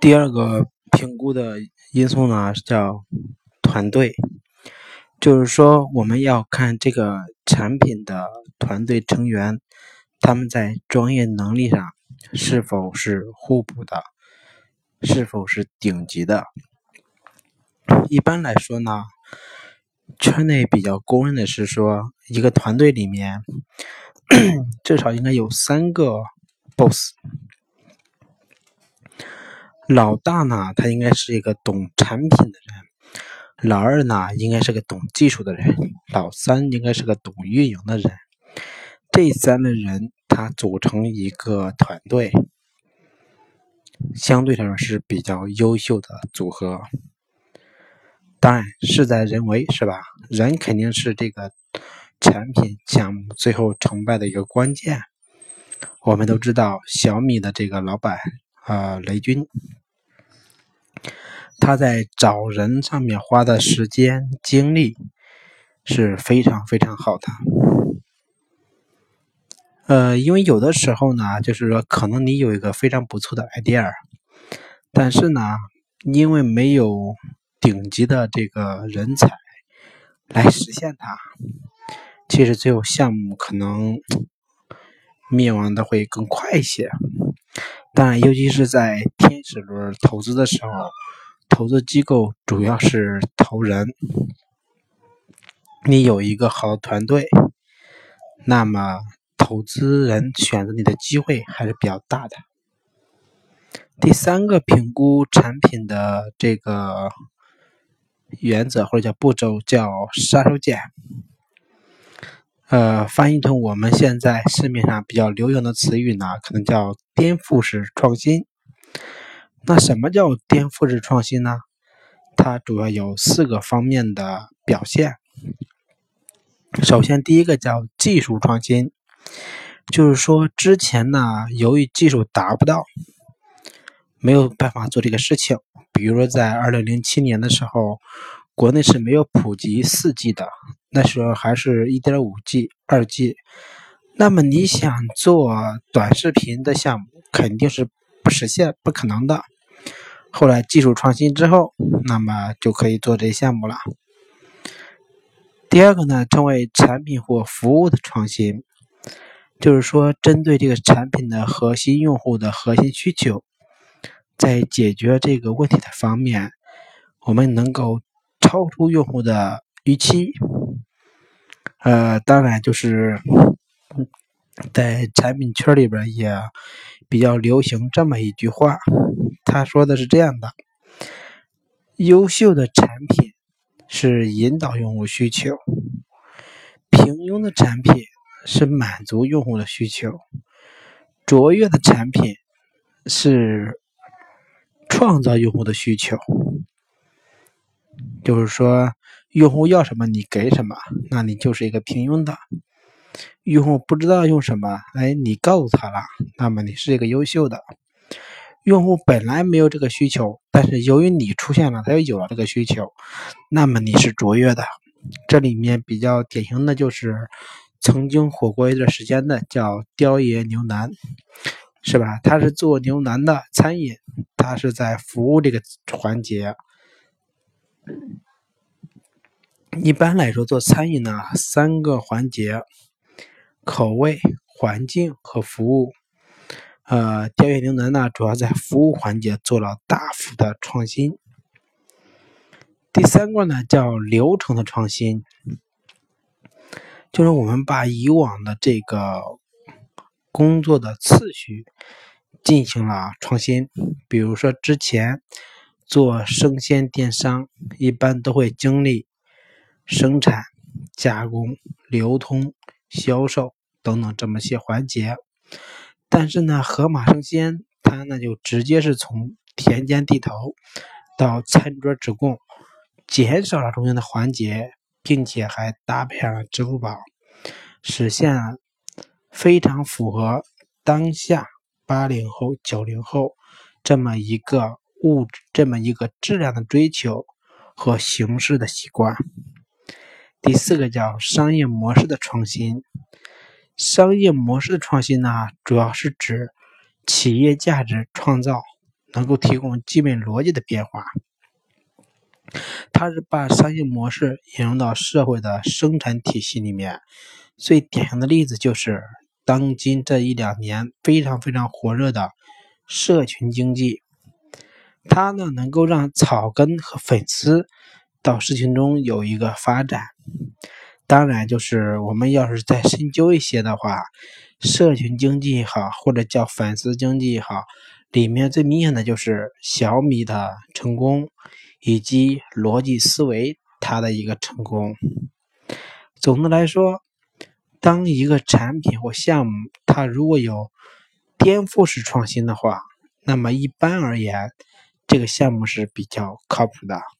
第二个评估的因素呢，叫团队，就是说我们要看这个产品的团队成员，他们在专业能力上是否是互补的，是否是顶级的。一般来说呢，圈内比较公认的是说，一个团队里面 至少应该有三个 boss。老大呢，他应该是一个懂产品的人；老二呢，应该是个懂技术的人；老三应该是个懂运营的人。这三个人他组成一个团队，相对来说是比较优秀的组合。当然，事在人为，是吧？人肯定是这个产品项目最后成败的一个关键。我们都知道小米的这个老板。啊，雷军，他在找人上面花的时间精力是非常非常好的。呃，因为有的时候呢，就是说，可能你有一个非常不错的 idea，但是呢，因为没有顶级的这个人才来实现它，其实最后项目可能灭亡的会更快一些。但尤其是在天使轮投资的时候，投资机构主要是投人。你有一个好的团队，那么投资人选择你的机会还是比较大的。第三个评估产品的这个原则或者叫步骤叫杀手锏。呃，翻译成我们现在市面上比较流行的词语呢，可能叫颠覆式创新。那什么叫颠覆式创新呢？它主要有四个方面的表现。首先，第一个叫技术创新，就是说之前呢，由于技术达不到，没有办法做这个事情。比如说在二零零七年的时候。国内是没有普及四 G 的，那时候还是一点五 G、二 G。那么你想做短视频的项目，肯定是不实现、不可能的。后来技术创新之后，那么就可以做这项目了。第二个呢，称为产品或服务的创新，就是说针对这个产品的核心用户的核心需求，在解决这个问题的方面，我们能够。超出用户的预期，呃，当然就是在产品圈里边也比较流行这么一句话，他说的是这样的：优秀的产品是引导用户需求，平庸的产品是满足用户的需求，卓越的产品是创造用户的需求。就是说，用户要什么你给什么，那你就是一个平庸的；用户不知道用什么，哎，你告诉他了，那么你是一个优秀的。用户本来没有这个需求，但是由于你出现了，他又有了这个需求，那么你是卓越的。这里面比较典型的就是曾经火过一段时间的叫雕爷牛腩，是吧？他是做牛腩的餐饮，他是在服务这个环节。一般来说，做餐饮呢，三个环节：口味、环境和服务。呃，雕爷牛腩呢，主要在服务环节做了大幅的创新。第三个呢，叫流程的创新，就是我们把以往的这个工作的次序进行了创新。比如说之前。做生鲜电商，一般都会经历生产、加工、流通、销售等等这么些环节。但是呢，盒马生鲜它呢就直接是从田间地头到餐桌直供，减少了中间的环节，并且还搭配上了支付宝，实现了非常符合当下八零后、九零后这么一个。物质这么一个质量的追求和形式的习惯。第四个叫商业模式的创新。商业模式的创新呢，主要是指企业价值创造能够提供基本逻辑的变化。它是把商业模式引入到社会的生产体系里面。最典型的例子就是当今这一两年非常非常火热的社群经济。它呢，能够让草根和粉丝到事情中有一个发展。当然，就是我们要是再深究一些的话，社群经济也好，或者叫粉丝经济也好，里面最明显的就是小米的成功，以及逻辑思维它的一个成功。总的来说，当一个产品或项目它如果有颠覆式创新的话，那么一般而言，这个项目是比较靠谱的。